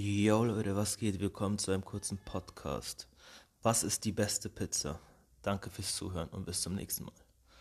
Yo Leute, was geht? Willkommen zu einem kurzen Podcast. Was ist die beste Pizza? Danke fürs Zuhören und bis zum nächsten Mal.